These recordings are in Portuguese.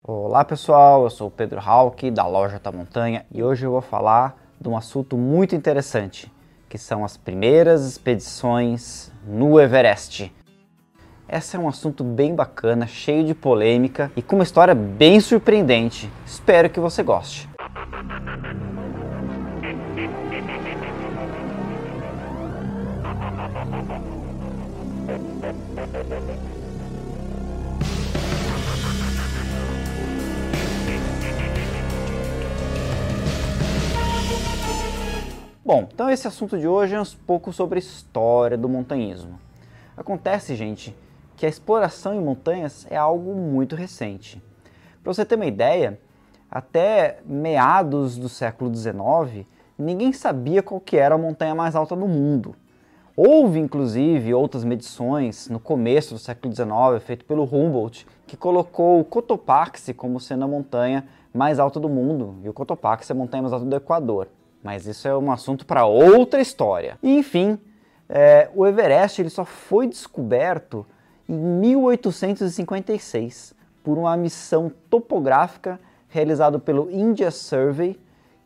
Olá pessoal, eu sou o Pedro Hauck da Loja da Montanha e hoje eu vou falar de um assunto muito interessante, que são as primeiras expedições no Everest. Esse é um assunto bem bacana, cheio de polêmica e com uma história bem surpreendente. Espero que você goste. Bom, então esse assunto de hoje é um pouco sobre história do montanhismo. Acontece, gente, que a exploração em montanhas é algo muito recente. Para você ter uma ideia, até meados do século XIX, ninguém sabia qual que era a montanha mais alta do mundo. Houve, inclusive, outras medições no começo do século XIX, feito pelo Humboldt, que colocou o Cotopaxi como sendo a montanha mais alta do mundo, e o Cotopaxi é a montanha mais alta do Equador mas isso é um assunto para outra história. E, enfim, é, o Everest ele só foi descoberto em 1856 por uma missão topográfica realizada pelo India Survey,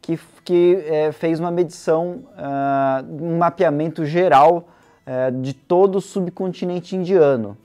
que, que é, fez uma medição, uh, um mapeamento geral uh, de todo o subcontinente indiano.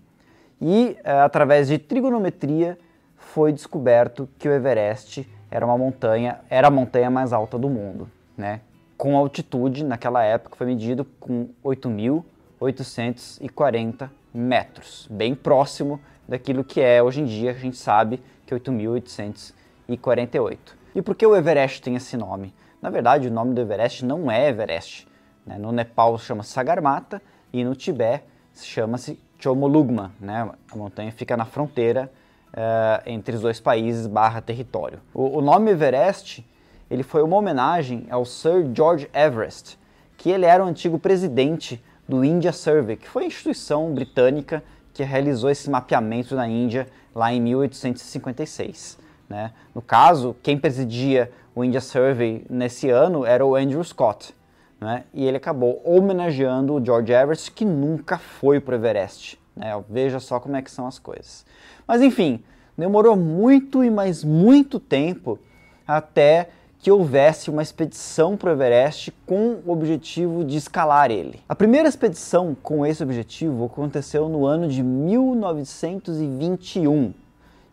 E, uh, através de trigonometria, foi descoberto que o Everest era uma montanha, era a montanha mais alta do mundo né? Com altitude, naquela época, foi medido com 8.840 metros, bem próximo daquilo que é hoje em dia, a gente sabe que é 8.848. E por que o Everest tem esse nome? Na verdade, o nome do Everest não é Everest. Né? No Nepal chama Sagarmatha e no Tibete chama-se Chomolungma. Né? A montanha fica na fronteira uh, entre os dois países barra território. O, o nome Everest ele foi uma homenagem ao Sir George Everest, que ele era o antigo presidente do India Survey, que foi a instituição britânica que realizou esse mapeamento na Índia lá em 1856. Né? No caso, quem presidia o India Survey nesse ano era o Andrew Scott, né? e ele acabou homenageando o George Everest, que nunca foi para o Everest. Né? Veja só como é que são as coisas. Mas enfim, demorou muito e mais muito tempo até que houvesse uma expedição para o Everest com o objetivo de escalar ele. A primeira expedição com esse objetivo aconteceu no ano de 1921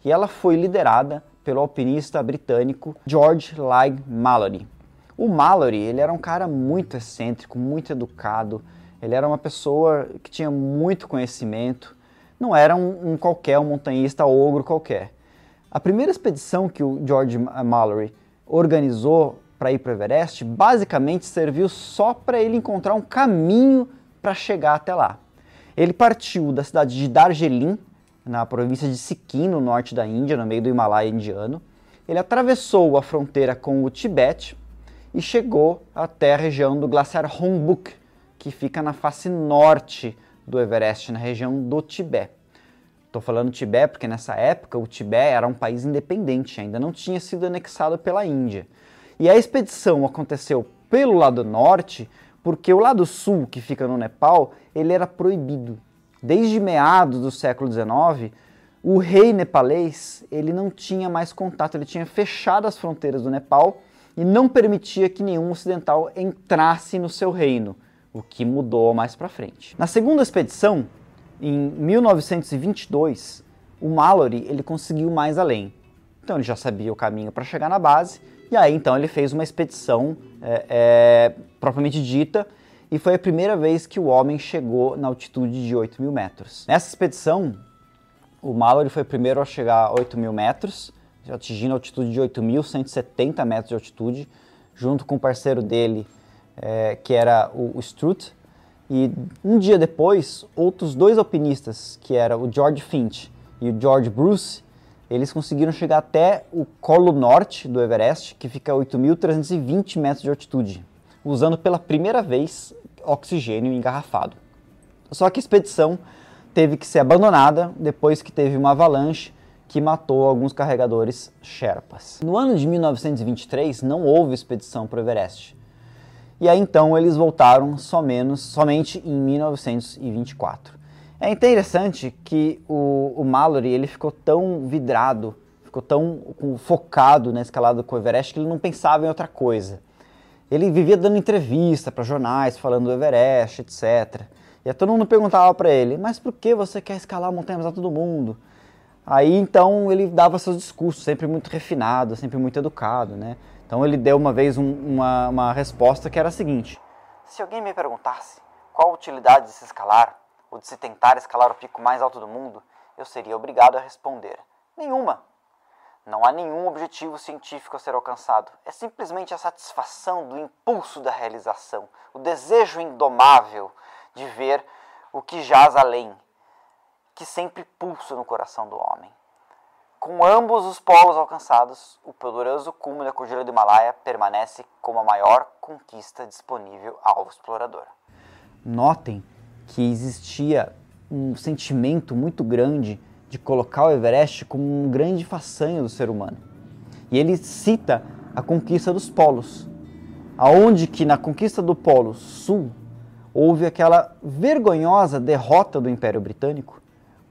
e ela foi liderada pelo alpinista britânico George Lyg Mallory. O Mallory ele era um cara muito excêntrico, muito educado, ele era uma pessoa que tinha muito conhecimento, não era um, um qualquer, um montanhista ogro qualquer. A primeira expedição que o George Mallory organizou para ir para o Everest basicamente serviu só para ele encontrar um caminho para chegar até lá. Ele partiu da cidade de Darjeeling, na província de Sikkim, no norte da Índia, no meio do Himalaia indiano. Ele atravessou a fronteira com o Tibete e chegou até a região do glaciar Hongbuk, que fica na face norte do Everest, na região do Tibete. Estou falando Tibete porque nessa época o Tibete era um país independente, ainda não tinha sido anexado pela Índia. E a expedição aconteceu pelo lado norte, porque o lado sul, que fica no Nepal, ele era proibido. Desde meados do século XIX, o rei nepalês ele não tinha mais contato, ele tinha fechado as fronteiras do Nepal e não permitia que nenhum ocidental entrasse no seu reino, o que mudou mais para frente. Na segunda expedição, em 1922, o Mallory ele conseguiu mais além. Então ele já sabia o caminho para chegar na base, e aí então ele fez uma expedição é, é, propriamente dita, e foi a primeira vez que o homem chegou na altitude de 8 mil metros. Nessa expedição, o Mallory foi o primeiro a chegar a 8 mil metros, atingindo a altitude de 8.170 metros de altitude, junto com o parceiro dele, é, que era o, o Strutt, e um dia depois, outros dois alpinistas, que era o George Finch e o George Bruce, eles conseguiram chegar até o colo norte do Everest, que fica a 8.320 metros de altitude, usando pela primeira vez oxigênio engarrafado. Só que a expedição teve que ser abandonada depois que teve uma avalanche que matou alguns carregadores Sherpas. No ano de 1923 não houve expedição para o Everest, e aí então eles voltaram somente, em 1924. É interessante que o, o Mallory ele ficou tão vidrado, ficou tão focado na escalada do Everest que ele não pensava em outra coisa. Ele vivia dando entrevista para jornais, falando do Everest, etc. E todo mundo perguntava para ele, mas por que você quer escalar a montanha mais alta do mundo? Aí então ele dava seus discursos, sempre muito refinado, sempre muito educado, né? Então ele deu uma vez um, uma, uma resposta que era a seguinte: Se alguém me perguntasse qual a utilidade de se escalar, ou de se tentar escalar o pico mais alto do mundo, eu seria obrigado a responder: nenhuma. Não há nenhum objetivo científico a ser alcançado. É simplesmente a satisfação do impulso da realização, o desejo indomável de ver o que jaz além, que sempre pulsa no coração do homem. Com ambos os polos alcançados, o poderoso cume da Cordilheira do Himalaia permanece como a maior conquista disponível ao explorador. Notem que existia um sentimento muito grande de colocar o Everest como um grande façanha do ser humano. E ele cita a conquista dos polos, aonde que na conquista do Polo Sul houve aquela vergonhosa derrota do Império Britânico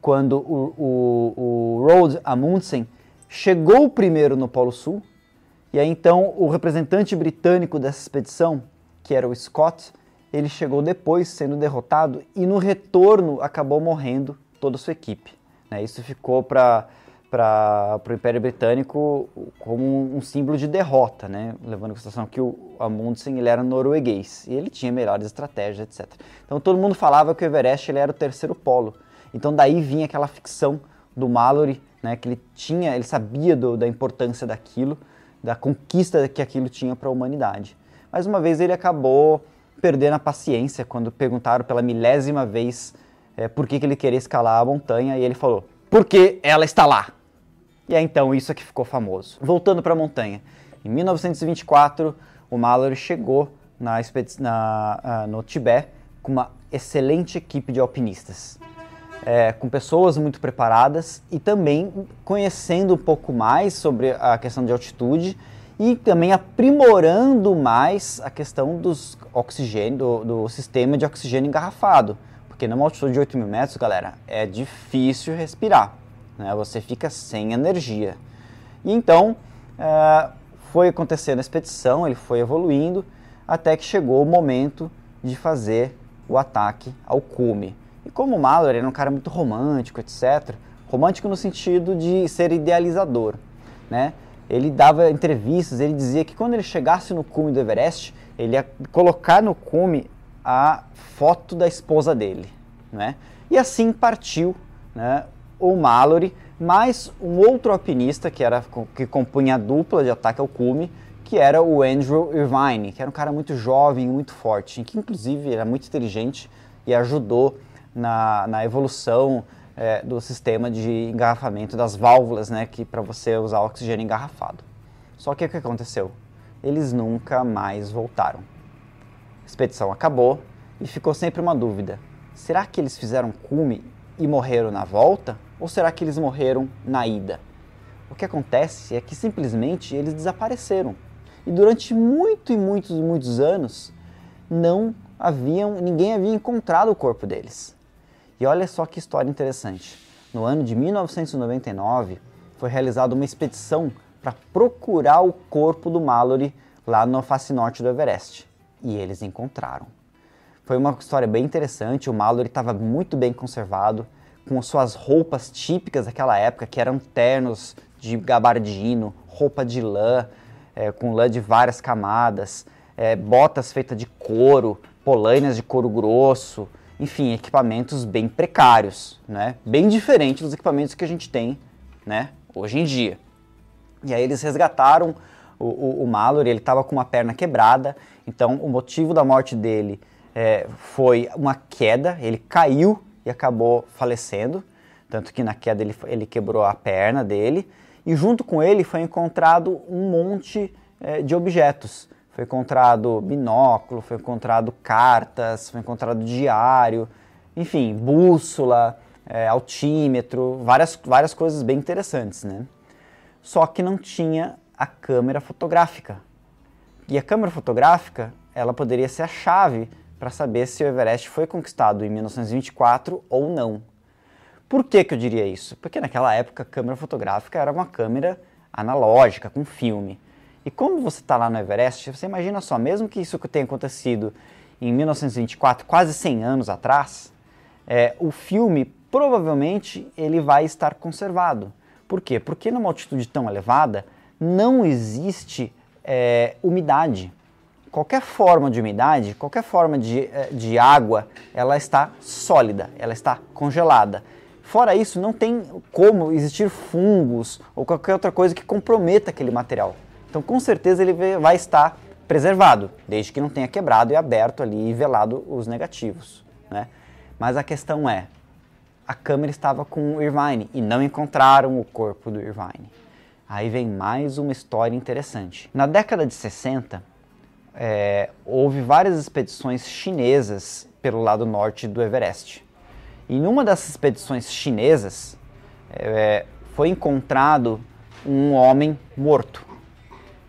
quando o, o, o Roald Amundsen chegou primeiro no Polo Sul, e aí então o representante britânico dessa expedição, que era o Scott, ele chegou depois sendo derrotado e no retorno acabou morrendo toda a sua equipe. Né? Isso ficou para para o Império Britânico como um símbolo de derrota, né? levando em consideração que o Amundsen ele era norueguês e ele tinha melhores estratégias, etc. Então todo mundo falava que o Everest ele era o terceiro polo. Então daí vinha aquela ficção do Mallory, né, que ele tinha, ele sabia do, da importância daquilo, da conquista que aquilo tinha para a humanidade. Mas uma vez ele acabou perdendo a paciência quando perguntaram pela milésima vez é, por que, que ele queria escalar a montanha e ele falou: porque ela está lá. E é então isso que ficou famoso. Voltando para a montanha, em 1924 o Mallory chegou na, na, uh, no Tibete com uma excelente equipe de alpinistas é, com pessoas muito preparadas e também conhecendo um pouco mais sobre a questão de altitude e também aprimorando mais a questão dos oxigênio, do, do sistema de oxigênio engarrafado. Porque numa altitude de 8 mil metros, galera, é difícil respirar. Né? Você fica sem energia. E então é, foi acontecendo a expedição, ele foi evoluindo, até que chegou o momento de fazer o ataque ao cume. E como o Mallory era um cara muito romântico, etc., romântico no sentido de ser idealizador, né? Ele dava entrevistas, ele dizia que quando ele chegasse no cume do Everest, ele ia colocar no cume a foto da esposa dele, né? E assim partiu, né, o Mallory, mais um outro alpinista que era que compunha a dupla de ataque ao cume, que era o Andrew Irvine, que era um cara muito jovem, muito forte, que inclusive era muito inteligente e ajudou na, na evolução é, do sistema de engarrafamento das válvulas, né, que para você usar oxigênio engarrafado. Só que o que aconteceu? Eles nunca mais voltaram. A expedição acabou e ficou sempre uma dúvida: será que eles fizeram cume e morreram na volta? Ou será que eles morreram na ida? O que acontece é que simplesmente eles desapareceram. E durante muito e muitos e muitos anos não haviam, ninguém havia encontrado o corpo deles. E olha só que história interessante. No ano de 1999, foi realizada uma expedição para procurar o corpo do Mallory lá no face norte do Everest. E eles encontraram. Foi uma história bem interessante. O Mallory estava muito bem conservado, com suas roupas típicas daquela época, que eram ternos de gabardino, roupa de lã, é, com lã de várias camadas, é, botas feitas de couro, polainas de couro grosso, enfim, equipamentos bem precários, né? Bem diferente dos equipamentos que a gente tem, né? Hoje em dia. E aí eles resgataram o, o, o Mallory, ele estava com uma perna quebrada, então o motivo da morte dele é, foi uma queda, ele caiu e acabou falecendo, tanto que na queda ele, ele quebrou a perna dele, e junto com ele foi encontrado um monte é, de objetos, foi encontrado binóculo, foi encontrado cartas, foi encontrado diário, enfim, bússola, é, altímetro, várias, várias coisas bem interessantes, né? Só que não tinha a câmera fotográfica. E a câmera fotográfica, ela poderia ser a chave para saber se o Everest foi conquistado em 1924 ou não. Por que, que eu diria isso? Porque naquela época a câmera fotográfica era uma câmera analógica, com filme. E quando você está lá no Everest, você imagina só, mesmo que isso tenha acontecido em 1924, quase 100 anos atrás, é, o filme provavelmente ele vai estar conservado. Por quê? Porque numa altitude tão elevada não existe é, umidade. Qualquer forma de umidade, qualquer forma de, é, de água, ela está sólida, ela está congelada. Fora isso, não tem como existir fungos ou qualquer outra coisa que comprometa aquele material. Então, com certeza, ele vai estar preservado, desde que não tenha quebrado e aberto ali e velado os negativos. Né? Mas a questão é, a câmera estava com o Irvine e não encontraram o corpo do Irvine. Aí vem mais uma história interessante. Na década de 60, é, houve várias expedições chinesas pelo lado norte do Everest. E em uma dessas expedições chinesas é, foi encontrado um homem morto.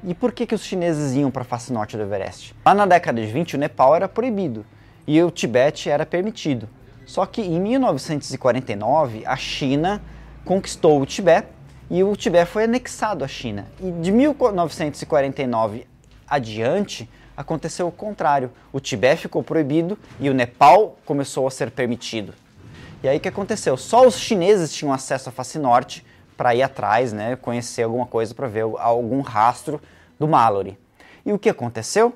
E por que, que os chineses iam para a face norte do Everest? Lá na década de 20 o Nepal era proibido e o Tibete era permitido. Só que em 1949 a China conquistou o Tibete e o Tibete foi anexado à China. E de 1949 adiante aconteceu o contrário. O Tibete ficou proibido e o Nepal começou a ser permitido. E aí o que aconteceu? Só os chineses tinham acesso à face norte para ir atrás, né, conhecer alguma coisa para ver algum rastro do Mallory. E o que aconteceu?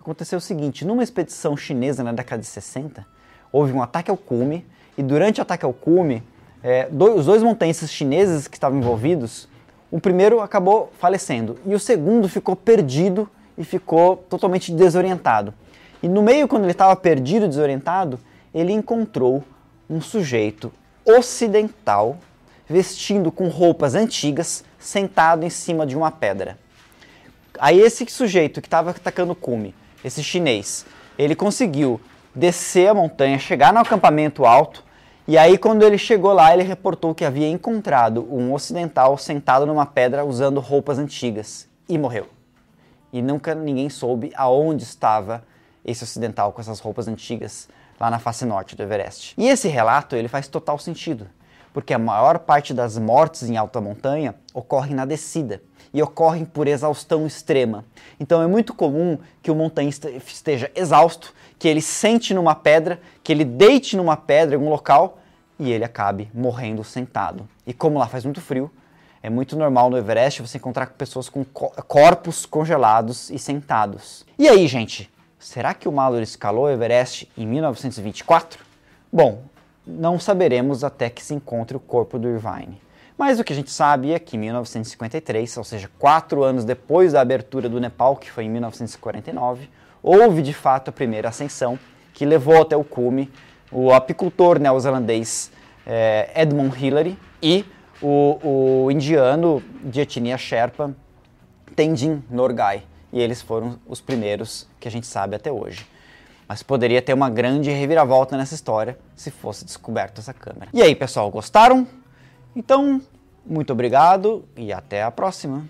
Aconteceu o seguinte, numa expedição chinesa na década de 60, houve um ataque ao cume, e durante o ataque ao cume, é, dois, os dois montanhistas chineses que estavam envolvidos, o primeiro acabou falecendo e o segundo ficou perdido e ficou totalmente desorientado. E no meio, quando ele estava perdido e desorientado, ele encontrou um sujeito ocidental vestindo com roupas antigas, sentado em cima de uma pedra. Aí esse sujeito que estava atacando cume, esse chinês, ele conseguiu descer a montanha, chegar no acampamento alto, e aí quando ele chegou lá, ele reportou que havia encontrado um ocidental sentado numa pedra usando roupas antigas e morreu. E nunca ninguém soube aonde estava esse ocidental com essas roupas antigas lá na face norte do Everest. E esse relato, ele faz total sentido, porque a maior parte das mortes em alta montanha ocorrem na descida e ocorrem por exaustão extrema. Então é muito comum que o montanhista esteja exausto, que ele sente numa pedra, que ele deite numa pedra em algum local e ele acabe morrendo sentado. E como lá faz muito frio, é muito normal no Everest você encontrar pessoas com corpos congelados e sentados. E aí, gente, será que o Mallory escalou o Everest em 1924? Bom, não saberemos até que se encontre o corpo do Irvine. Mas o que a gente sabe é que em 1953, ou seja, quatro anos depois da abertura do Nepal, que foi em 1949, houve de fato a primeira ascensão que levou até o cume o apicultor neozelandês é, Edmund Hillary e o, o, indiano de etnia Sherpa Tenzin Norgay. E eles foram os primeiros que a gente sabe até hoje. Mas poderia ter uma grande reviravolta nessa história se fosse descoberta essa câmera. E aí, pessoal, gostaram? Então, muito obrigado e até a próxima!